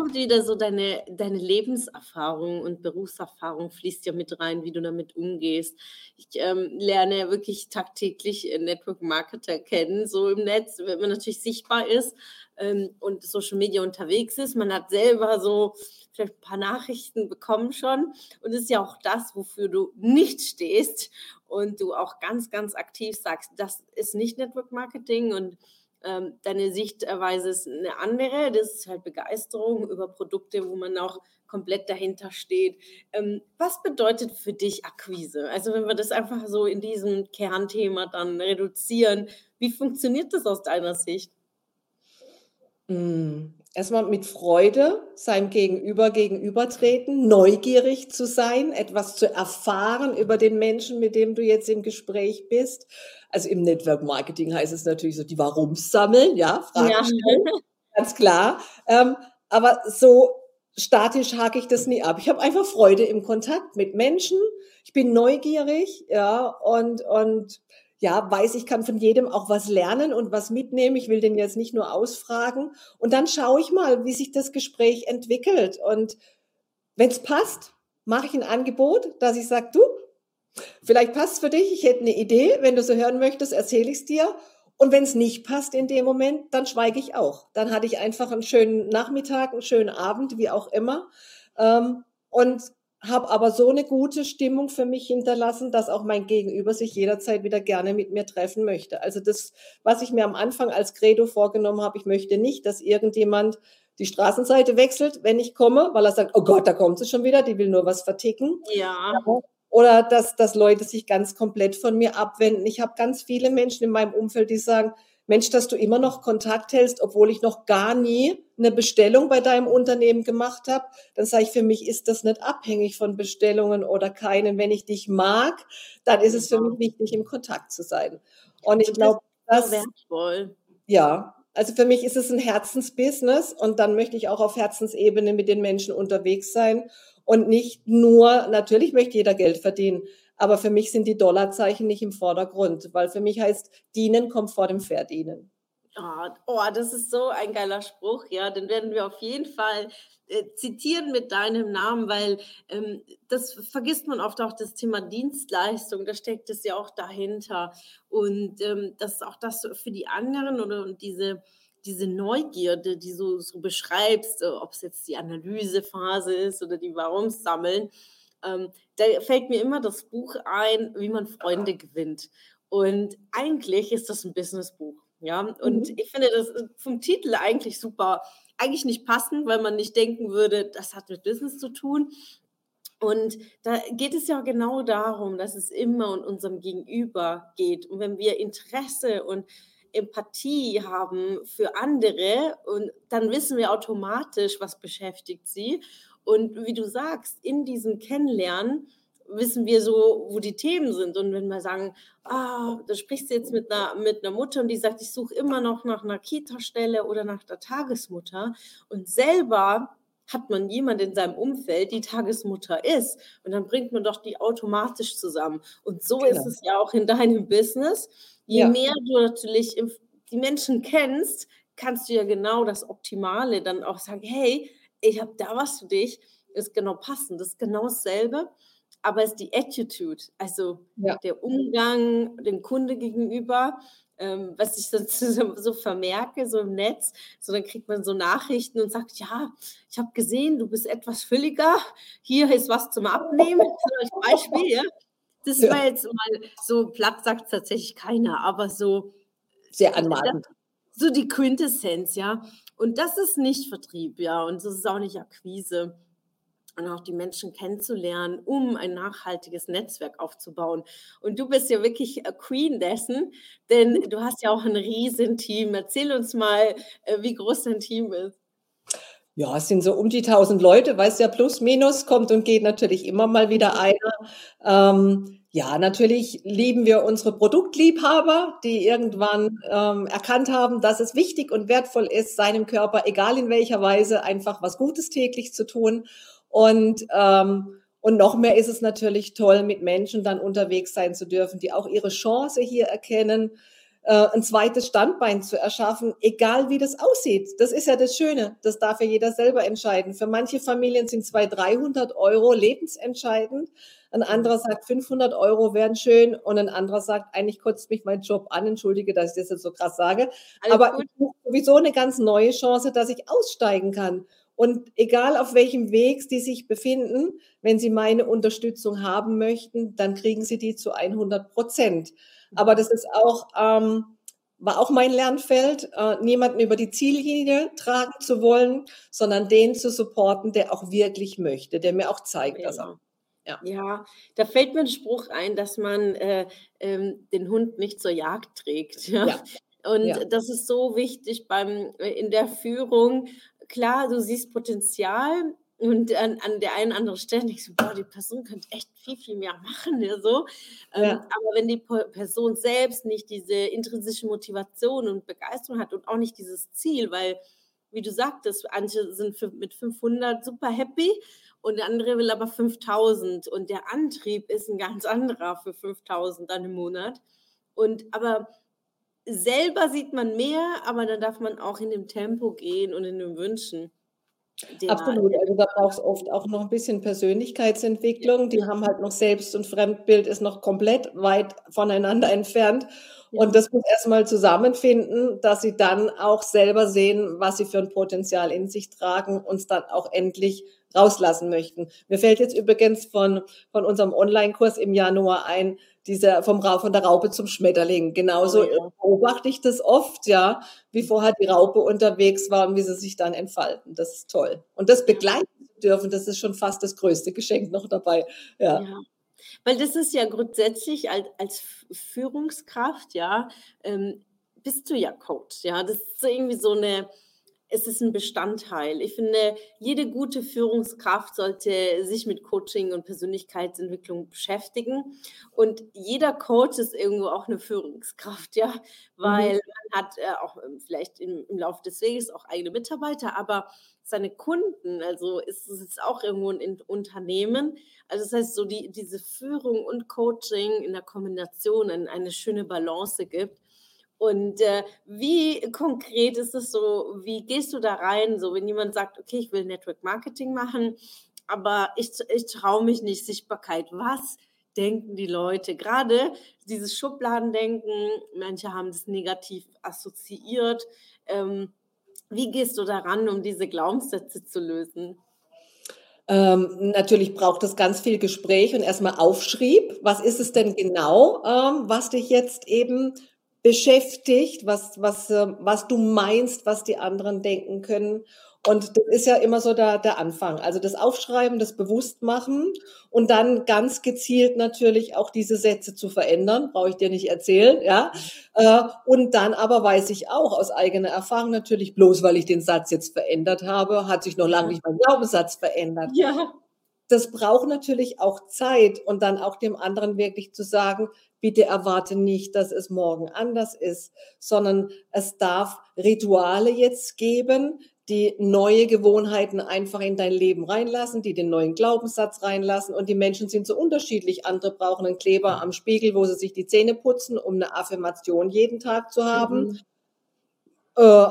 Kommt wieder so deine, deine Lebenserfahrung und Berufserfahrung fließt ja mit rein, wie du damit umgehst. Ich ähm, lerne wirklich tagtäglich Network Marketer kennen, so im Netz, wenn man natürlich sichtbar ist ähm, und Social Media unterwegs ist. Man hat selber so vielleicht ein paar Nachrichten bekommen schon und ist ja auch das, wofür du nicht stehst und du auch ganz, ganz aktiv sagst, das ist nicht Network Marketing und ähm, deine Sichtweise ist eine andere. Das ist halt Begeisterung über Produkte, wo man auch komplett dahinter steht. Ähm, was bedeutet für dich Akquise? Also wenn wir das einfach so in diesem Kernthema dann reduzieren, wie funktioniert das aus deiner Sicht? Mm, erstmal mit Freude seinem Gegenüber gegenübertreten, neugierig zu sein, etwas zu erfahren über den Menschen, mit dem du jetzt im Gespräch bist. Also im Network Marketing heißt es natürlich so die Warums sammeln, ja, Fragen ja. stellen, ganz klar. Ähm, aber so statisch hake ich das nie ab. Ich habe einfach Freude im Kontakt mit Menschen. Ich bin neugierig, ja, und, und ja, weiß, ich kann von jedem auch was lernen und was mitnehmen. Ich will den jetzt nicht nur ausfragen. Und dann schaue ich mal, wie sich das Gespräch entwickelt. Und wenn es passt, mache ich ein Angebot, dass ich sage, du, vielleicht passt es für dich, ich hätte eine Idee, wenn du so hören möchtest, erzähle ich es dir. Und wenn es nicht passt in dem Moment, dann schweige ich auch. Dann hatte ich einfach einen schönen Nachmittag, einen schönen Abend, wie auch immer. Ähm, und habe aber so eine gute Stimmung für mich hinterlassen, dass auch mein Gegenüber sich jederzeit wieder gerne mit mir treffen möchte. Also das, was ich mir am Anfang als Credo vorgenommen habe, ich möchte nicht, dass irgendjemand die Straßenseite wechselt, wenn ich komme, weil er sagt, oh Gott, da kommt sie schon wieder, die will nur was verticken. Ja. Oder dass, dass Leute sich ganz komplett von mir abwenden. Ich habe ganz viele Menschen in meinem Umfeld, die sagen, Mensch, dass du immer noch Kontakt hältst, obwohl ich noch gar nie eine Bestellung bei deinem Unternehmen gemacht habe, dann sage ich, für mich ist das nicht abhängig von Bestellungen oder keinen. Wenn ich dich mag, dann ist es für mich wichtig, im Kontakt zu sein. Und ich glaube, das wertvoll. Ja, also für mich ist es ein Herzensbusiness und dann möchte ich auch auf Herzensebene mit den Menschen unterwegs sein und nicht nur, natürlich möchte jeder Geld verdienen, aber für mich sind die Dollarzeichen nicht im Vordergrund, weil für mich heißt, dienen kommt vor dem Verdienen. Oh, oh, das ist so ein geiler Spruch, ja. Den werden wir auf jeden Fall äh, zitieren mit deinem Namen, weil ähm, das vergisst man oft auch das Thema Dienstleistung, da steckt es ja auch dahinter. Und ähm, das ist auch das für die anderen oder diese, diese Neugierde, die du so beschreibst, ob es jetzt die Analysephase ist oder die Warums sammeln ähm, da fällt mir immer das Buch ein, wie man Freunde gewinnt. Und eigentlich ist das ein Businessbuch. Ja, und mhm. ich finde das äh, vom Titel eigentlich super, eigentlich nicht passend, weil man nicht denken würde, das hat mit Business zu tun. Und da geht es ja genau darum, dass es immer um unserem Gegenüber geht. Und wenn wir Interesse und Empathie haben für andere, und dann wissen wir automatisch, was beschäftigt sie. Und wie du sagst, in diesem Kennenlernen wissen wir so, wo die Themen sind. Und wenn wir sagen, ah, da sprichst du jetzt mit einer, mit einer Mutter und die sagt, ich suche immer noch nach einer Kita-Stelle oder nach der Tagesmutter und selber hat man jemand in seinem Umfeld, die Tagesmutter ist und dann bringt man doch die automatisch zusammen. Und so genau. ist es ja auch in deinem Business. Je ja. mehr du natürlich die Menschen kennst, kannst du ja genau das Optimale dann auch sagen, hey, ich habe da was für dich, ist genau passend, das ist genau dasselbe, aber es ist die Attitude, also ja. der Umgang dem Kunde gegenüber, ähm, was ich so, so, vermerke, so im Netz, so dann kriegt man so Nachrichten und sagt, ja, ich habe gesehen, du bist etwas fülliger, hier ist was zum Abnehmen, als Beispiel, ja. Das ja. war jetzt mal so platt sagt tatsächlich keiner, aber so sehr anmaßend. So die Quintessenz, ja. Und das ist nicht Vertrieb, ja, und das ist auch nicht Akquise. Und auch die Menschen kennenzulernen, um ein nachhaltiges Netzwerk aufzubauen. Und du bist ja wirklich Queen dessen, denn du hast ja auch ein Riesenteam. Erzähl uns mal, äh, wie groß dein Team ist. Ja, es sind so um die 1000 Leute, weißt ja, plus, minus, kommt und geht natürlich immer mal wieder einer. Ähm, Ja, natürlich lieben wir unsere Produktliebhaber, die irgendwann ähm, erkannt haben, dass es wichtig und wertvoll ist, seinem Körper, egal in welcher Weise, einfach was Gutes täglich zu tun. Und, ähm, und noch mehr ist es natürlich toll, mit Menschen dann unterwegs sein zu dürfen, die auch ihre Chance hier erkennen, äh, ein zweites Standbein zu erschaffen, egal wie das aussieht. Das ist ja das Schöne. Das darf ja jeder selber entscheiden. Für manche Familien sind 200, 300 Euro lebensentscheidend. Ein anderer sagt, 500 Euro wären schön und ein anderer sagt, eigentlich kotzt mich mein Job an. Entschuldige, dass ich das jetzt so krass sage. Alles Aber gut. ich sowieso eine ganz neue Chance, dass ich aussteigen kann. Und egal auf welchem Weg Sie sich befinden, wenn Sie meine Unterstützung haben möchten, dann kriegen Sie die zu 100 Prozent. Aber das ist auch, ähm, war auch mein Lernfeld, äh, niemanden über die Ziellinie tragen zu wollen, sondern den zu supporten, der auch wirklich möchte, der mir auch zeigt, genau. dass er ja. ja, da fällt mir ein Spruch ein, dass man äh, ähm, den Hund nicht zur Jagd trägt. Ja? ja. Und ja. das ist so wichtig beim, äh, in der Führung. Klar, du siehst Potenzial, und an, an der einen oder anderen Stelle denkst du, boah, die Person könnte echt viel, viel mehr machen. Ja, so. Ähm, ja. aber wenn die Person selbst nicht diese intrinsische Motivation und Begeisterung hat und auch nicht dieses Ziel, weil, wie du sagtest, manche sind für, mit 500 super happy und der andere will aber 5000 und der Antrieb ist ein ganz anderer für 5000 dann im Monat. Und aber selber sieht man mehr, aber dann darf man auch in dem Tempo gehen und in den Wünschen. Der Absolut. Also da braucht es oft auch noch ein bisschen Persönlichkeitsentwicklung. Die haben halt noch Selbst und Fremdbild ist noch komplett weit voneinander entfernt. Und das muss erstmal zusammenfinden, dass sie dann auch selber sehen, was sie für ein Potenzial in sich tragen und es dann auch endlich rauslassen möchten. Mir fällt jetzt übrigens von, von unserem Online-Kurs im Januar ein, dieser vom Ra von der Raupe zum Schmetterling. Genauso oh, ja. beobachte ich das oft, ja, wie vorher die Raupe unterwegs war und wie sie sich dann entfalten. Das ist toll. Und das begleiten zu dürfen, das ist schon fast das größte Geschenk noch dabei. Ja. ja. Weil das ist ja grundsätzlich als, als Führungskraft, ja, ähm, bist du ja Coach, ja. Das ist irgendwie so eine, es ist ein Bestandteil. Ich finde, jede gute Führungskraft sollte sich mit Coaching und Persönlichkeitsentwicklung beschäftigen. Und jeder Coach ist irgendwo auch eine Führungskraft, ja, weil mhm. man hat äh, auch ähm, vielleicht im, im Laufe des Weges auch eigene Mitarbeiter, aber seine Kunden, also ist es auch irgendwo ein Unternehmen. Also das heißt, so die, diese Führung und Coaching in der Kombination eine schöne Balance gibt. Und äh, wie konkret ist es so, wie gehst du da rein, so wenn jemand sagt, okay, ich will Network Marketing machen, aber ich, ich traue mich nicht, Sichtbarkeit. Was denken die Leute? Gerade dieses Schubladendenken, manche haben das negativ assoziiert. Ähm, wie gehst du daran, um diese Glaubenssätze zu lösen? Ähm, natürlich braucht es ganz viel Gespräch und erstmal Aufschrieb. Was ist es denn genau, ähm, was dich jetzt eben beschäftigt, was, was, äh, was du meinst, was die anderen denken können. Und das ist ja immer so der, der Anfang. Also das Aufschreiben, das Bewusstmachen und dann ganz gezielt natürlich auch diese Sätze zu verändern, brauche ich dir nicht erzählen, ja. Äh, und dann aber weiß ich auch aus eigener Erfahrung natürlich, bloß weil ich den Satz jetzt verändert habe, hat sich noch lange nicht mein Glaubenssatz verändert. Ja. Das braucht natürlich auch Zeit und dann auch dem anderen wirklich zu sagen, bitte erwarte nicht, dass es morgen anders ist, sondern es darf Rituale jetzt geben, die neue Gewohnheiten einfach in dein Leben reinlassen, die den neuen Glaubenssatz reinlassen. Und die Menschen sind so unterschiedlich. Andere brauchen einen Kleber am Spiegel, wo sie sich die Zähne putzen, um eine Affirmation jeden Tag zu haben. Mhm. Äh,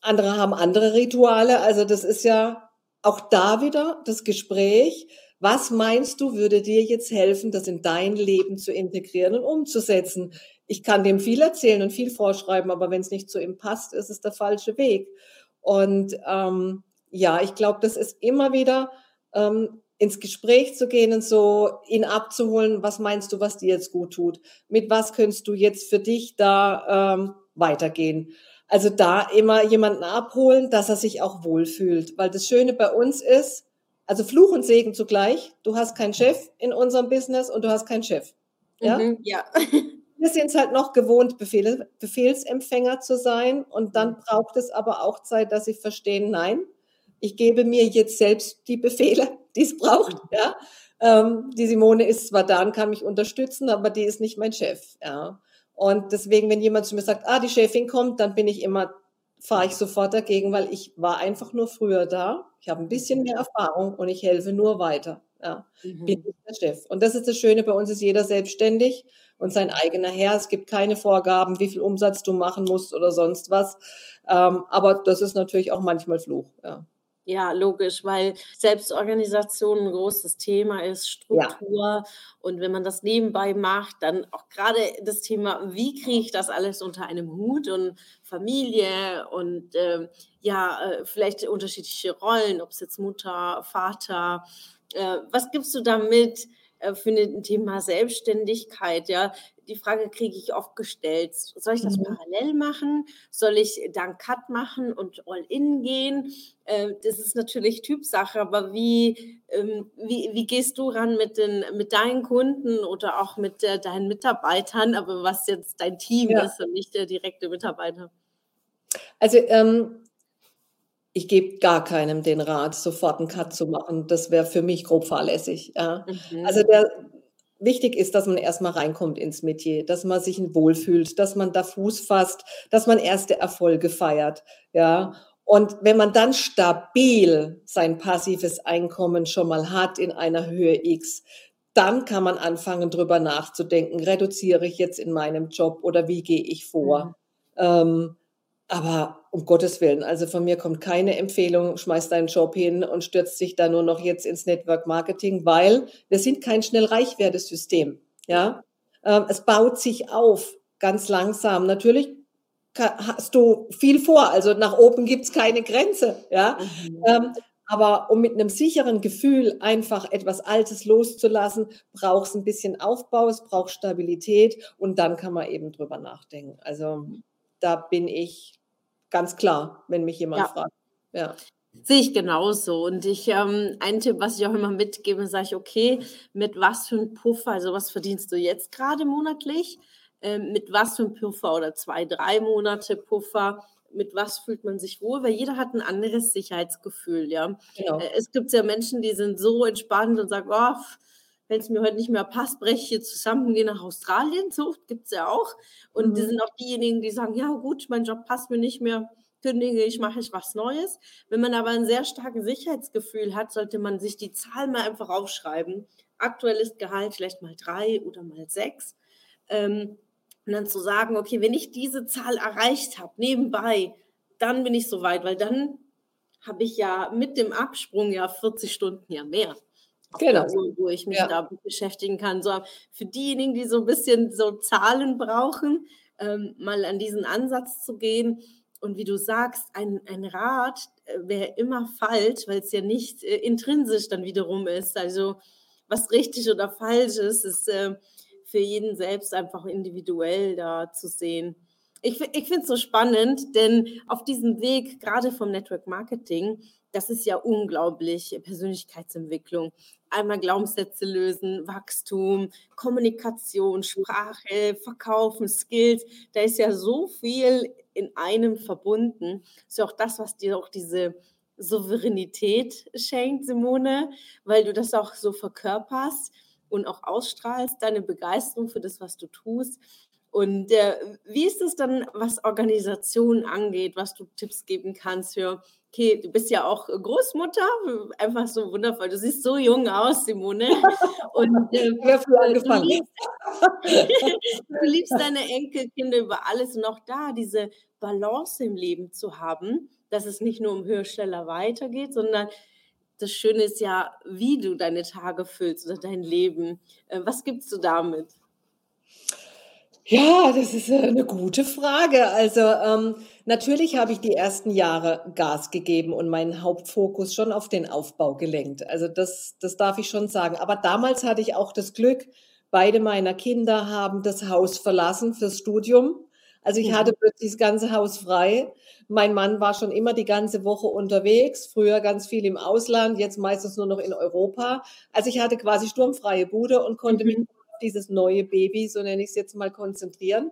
andere haben andere Rituale. Also das ist ja auch da wieder das Gespräch was meinst du, würde dir jetzt helfen, das in dein Leben zu integrieren und umzusetzen? Ich kann dem viel erzählen und viel vorschreiben, aber wenn es nicht zu ihm passt, ist es der falsche Weg. Und ähm, ja, ich glaube, das ist immer wieder ähm, ins Gespräch zu gehen und so ihn abzuholen, was meinst du, was dir jetzt gut tut? Mit was könntest du jetzt für dich da ähm, weitergehen? Also da immer jemanden abholen, dass er sich auch wohlfühlt. Weil das Schöne bei uns ist, also Fluch und Segen zugleich. Du hast keinen Chef in unserem Business und du hast keinen Chef. Ja. Mhm, ja. Wir sind es halt noch gewohnt, Befehl, Befehlsempfänger zu sein. Und dann mhm. braucht es aber auch Zeit, dass sie verstehen, nein, Ich gebe mir jetzt selbst die Befehle, die es braucht. Ja. Ähm, die Simone ist zwar da und kann mich unterstützen, aber die ist nicht mein Chef. Ja. Und deswegen, wenn jemand zu mir sagt, ah, die Chefin kommt, dann bin ich immer, fahre ich sofort dagegen, weil ich war einfach nur früher da. Ich habe ein bisschen mehr Erfahrung und ich helfe nur weiter. Ja, mhm. bin ich der Chef. Und das ist das Schöne, bei uns ist jeder selbstständig und sein eigener Herr. Es gibt keine Vorgaben, wie viel Umsatz du machen musst oder sonst was. Ähm, aber das ist natürlich auch manchmal Fluch. Ja. Ja, logisch, weil Selbstorganisation ein großes Thema ist, Struktur. Ja. Und wenn man das nebenbei macht, dann auch gerade das Thema, wie kriege ich das alles unter einem Hut und Familie und äh, ja, äh, vielleicht unterschiedliche Rollen, ob es jetzt Mutter, Vater, äh, was gibst du damit äh, für ein Thema Selbstständigkeit? Ja, die Frage kriege ich oft gestellt. Soll ich das mhm. parallel machen? Soll ich dann Cut machen und All-In gehen? Äh, das ist natürlich Typsache, aber wie, ähm, wie, wie gehst du ran mit, den, mit deinen Kunden oder auch mit äh, deinen Mitarbeitern, aber was jetzt dein Team ja. ist und nicht der direkte Mitarbeiter? Also ähm, ich gebe gar keinem den Rat, sofort einen Cut zu machen. Das wäre für mich grob fahrlässig. Ja. Mhm. Also der, wichtig ist, dass man erstmal reinkommt ins Metier, dass man sich wohlfühlt, dass man da Fuß fasst, dass man erste Erfolge feiert. Ja. Und wenn man dann stabil sein passives Einkommen schon mal hat in einer Höhe X, dann kann man anfangen, drüber nachzudenken, reduziere ich jetzt in meinem Job oder wie gehe ich vor? Mhm. Ähm, aber um Gottes Willen, also von mir kommt keine Empfehlung, schmeiß deinen Job hin und stürzt dich da nur noch jetzt ins Network Marketing, weil wir sind kein schnell reich System. Ja, ähm, es baut sich auf ganz langsam. Natürlich hast du viel vor, also nach oben gibt's keine Grenze. Ja, mhm. ähm, aber um mit einem sicheren Gefühl einfach etwas Altes loszulassen, braucht es ein bisschen Aufbau, es braucht Stabilität und dann kann man eben drüber nachdenken. Also da bin ich ganz klar, wenn mich jemand ja. fragt. Ja. Sehe ich genauso. Und ich, ähm, ein Tipp, was ich auch immer mitgebe, sage ich, okay, mit was für einem Puffer, also was verdienst du jetzt gerade monatlich? Ähm, mit was für einem Puffer oder zwei, drei Monate Puffer? Mit was fühlt man sich wohl? Weil jeder hat ein anderes Sicherheitsgefühl, ja. Genau. Äh, es gibt ja Menschen, die sind so entspannt und sagen, oh, wenn es mir heute nicht mehr passt, breche ich hier zusammen und gehe nach Australien. So gibt es ja auch. Und mhm. die sind auch diejenigen, die sagen, ja gut, mein Job passt mir nicht mehr, kündige ich, mache ich was Neues. Wenn man aber ein sehr starkes Sicherheitsgefühl hat, sollte man sich die Zahl mal einfach aufschreiben. Aktuelles Gehalt vielleicht mal drei oder mal sechs. Ähm, und dann zu sagen, okay, wenn ich diese Zahl erreicht habe, nebenbei, dann bin ich soweit, weil dann habe ich ja mit dem Absprung ja 40 Stunden ja mehr. Genau. Wo, wo ich mich ja. da beschäftigen kann. So für diejenigen, die so ein bisschen so Zahlen brauchen, ähm, mal an diesen Ansatz zu gehen. Und wie du sagst, ein, ein Rat äh, wäre immer falsch, weil es ja nicht äh, intrinsisch dann wiederum ist. Also was richtig oder falsch ist, ist äh, für jeden selbst einfach individuell da zu sehen. Ich, ich finde es so spannend, denn auf diesem Weg, gerade vom Network Marketing, das ist ja unglaublich Persönlichkeitsentwicklung einmal Glaubenssätze lösen, Wachstum, Kommunikation, Sprache, Verkaufen, Skills. Da ist ja so viel in einem verbunden. Das ist ja auch das, was dir auch diese Souveränität schenkt, Simone, weil du das auch so verkörperst und auch ausstrahlst, deine Begeisterung für das, was du tust. Und äh, wie ist es dann, was Organisation angeht, was du Tipps geben kannst für okay, du bist ja auch Großmutter, einfach so wundervoll. Du siehst so jung aus, Simone. Und äh, du, liebst, du liebst deine Enkelkinder über alles und auch da diese Balance im Leben zu haben, dass es nicht nur um höher, schneller weitergeht, sondern das Schöne ist ja, wie du deine Tage füllst oder dein Leben. Äh, was gibst du damit? Ja, das ist äh, eine gute Frage. Also ähm, natürlich habe ich die ersten Jahre Gas gegeben und meinen Hauptfokus schon auf den Aufbau gelenkt. Also das, das darf ich schon sagen. Aber damals hatte ich auch das Glück, beide meiner Kinder haben das Haus verlassen fürs Studium. Also ich hatte plötzlich das ganze Haus frei. Mein Mann war schon immer die ganze Woche unterwegs, früher ganz viel im Ausland, jetzt meistens nur noch in Europa. Also ich hatte quasi sturmfreie Bude und konnte mhm. mich dieses neue Baby, so nenne ich es jetzt mal, konzentrieren.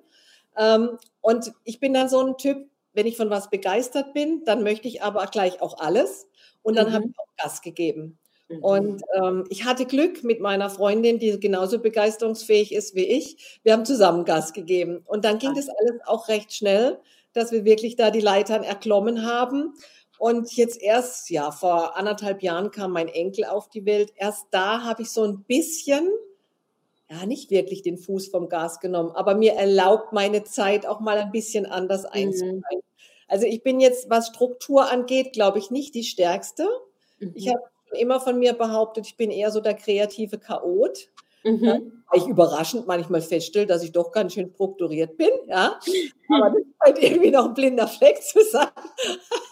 Ähm, und ich bin dann so ein Typ, wenn ich von was begeistert bin, dann möchte ich aber gleich auch alles. Und dann mhm. habe ich auch Gas gegeben. Mhm. Und ähm, ich hatte Glück mit meiner Freundin, die genauso begeisterungsfähig ist wie ich. Wir haben zusammen Gas gegeben. Und dann ging das alles auch recht schnell, dass wir wirklich da die Leitern erklommen haben. Und jetzt erst, ja, vor anderthalb Jahren kam mein Enkel auf die Welt. Erst da habe ich so ein bisschen, ja, nicht wirklich den Fuß vom Gas genommen, aber mir erlaubt, meine Zeit auch mal ein bisschen anders mhm. einzuteilen. Also ich bin jetzt, was Struktur angeht, glaube ich, nicht die stärkste. Mhm. Ich habe immer von mir behauptet, ich bin eher so der kreative Chaot. Mhm. Ja, ich überraschend manchmal feststelle, dass ich doch ganz schön strukturiert bin, ja. Aber das scheint irgendwie noch ein blinder Fleck zu sein.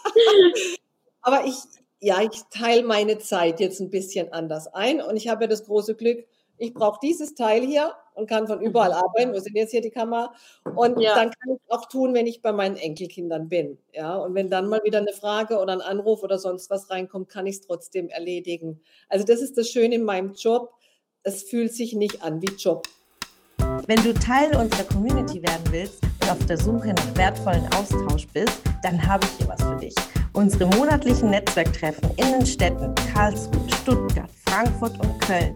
Aber ich, ja, ich teile meine Zeit jetzt ein bisschen anders ein und ich habe ja das große Glück, ich brauche dieses Teil hier und kann von überall mhm. arbeiten. Wo sind jetzt hier die Kamera? Und ja. dann kann ich auch tun, wenn ich bei meinen Enkelkindern bin. Ja, und wenn dann mal wieder eine Frage oder ein Anruf oder sonst was reinkommt, kann ich es trotzdem erledigen. Also das ist das Schöne in meinem Job. Es fühlt sich nicht an wie Job. Wenn du Teil unserer Community werden willst und auf der Suche nach wertvollen Austausch bist, dann habe ich hier was für dich. Unsere monatlichen Netzwerktreffen in den Städten Karlsruhe, Stuttgart, Frankfurt und Köln.